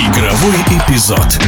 Игровой эпизод.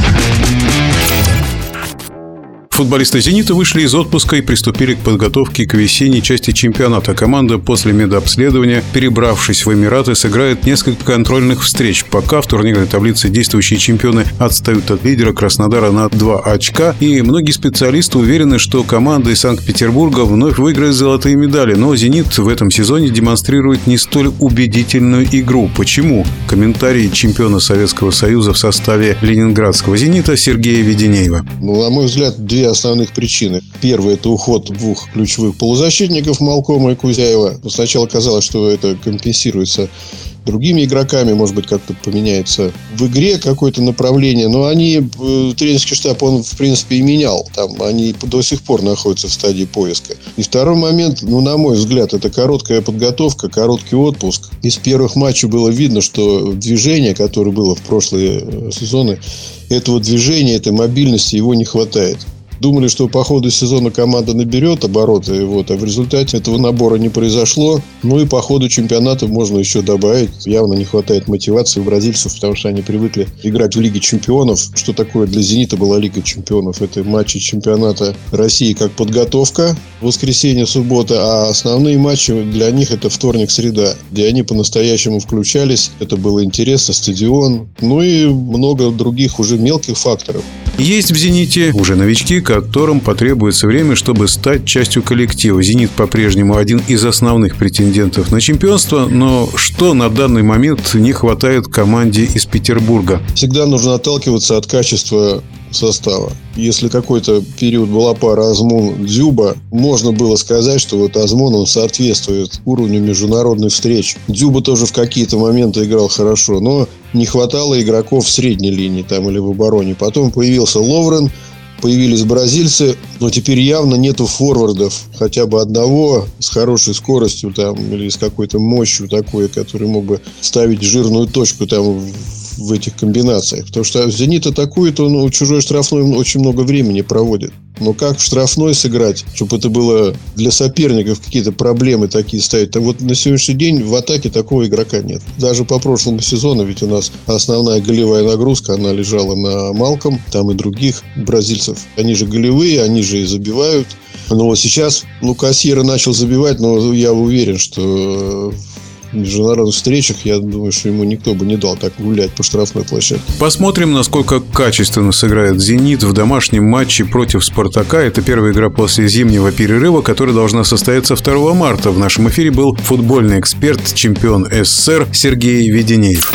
Футболисты «Зенита» вышли из отпуска и приступили к подготовке к весенней части чемпионата. Команда после медобследования, перебравшись в Эмираты, сыграет несколько контрольных встреч. Пока в турнирной таблице действующие чемпионы отстают от лидера Краснодара на 2 очка. И многие специалисты уверены, что команда из Санкт-Петербурга вновь выиграет золотые медали. Но «Зенит» в этом сезоне демонстрирует не столь убедительную игру. Почему? Комментарий чемпиона Советского Союза в составе ленинградского «Зенита» Сергея Веденеева. Ну, на мой взгляд, две две основных причины. Первое – это уход двух ключевых полузащитников Малкома и Кузяева. Сначала казалось, что это компенсируется другими игроками, может быть, как-то поменяется в игре какое-то направление. Но они, э, тренерский штаб, он, в принципе, и менял. Там они до сих пор находятся в стадии поиска. И второй момент, ну, на мой взгляд, это короткая подготовка, короткий отпуск. Из первых матчей было видно, что движение, которое было в прошлые э, сезоны, этого движения, этой мобильности его не хватает. Думали, что по ходу сезона команда наберет обороты, вот, а в результате этого набора не произошло. Ну и по ходу чемпионата можно еще добавить. Явно не хватает мотивации у бразильцев, потому что они привыкли играть в Лиге чемпионов. Что такое для «Зенита» была Лига чемпионов? Это матчи чемпионата России как подготовка, воскресенье, суббота, а основные матчи для них это вторник-среда, где они по-настоящему включались. Это было интересно, стадион, ну и много других уже мелких факторов. Есть в «Зените» уже новички, которым потребуется время, чтобы стать частью коллектива. «Зенит» по-прежнему один из основных претендентов на чемпионство, но что на данный момент не хватает команде из Петербурга? Всегда нужно отталкиваться от качества состава. Если какой-то период была пара Азмун Дзюба, можно было сказать, что вот Азмун он соответствует уровню международных встреч. Дзюба тоже в какие-то моменты играл хорошо, но не хватало игроков в средней линии там или в обороне. Потом появился Ловрен, появились бразильцы, но теперь явно нету форвардов, хотя бы одного с хорошей скоростью там или с какой-то мощью такой, который мог бы ставить жирную точку там в этих комбинациях. Потому что «Зенит» атакует, он у чужой штрафной очень много времени проводит. Но как в штрафной сыграть, чтобы это было для соперников какие-то проблемы такие ставить? Вот на сегодняшний день в атаке такого игрока нет. Даже по прошлому сезону, ведь у нас основная голевая нагрузка, она лежала на Малком, там и других бразильцев. Они же голевые, они же и забивают. Но вот сейчас Лукасьера начал забивать, но я уверен, что международных встречах, я думаю, что ему никто бы не дал так гулять по штрафной площадке. Посмотрим, насколько качественно сыграет «Зенит» в домашнем матче против «Спартака». Это первая игра после зимнего перерыва, которая должна состояться 2 марта. В нашем эфире был футбольный эксперт, чемпион СССР Сергей Веденеев.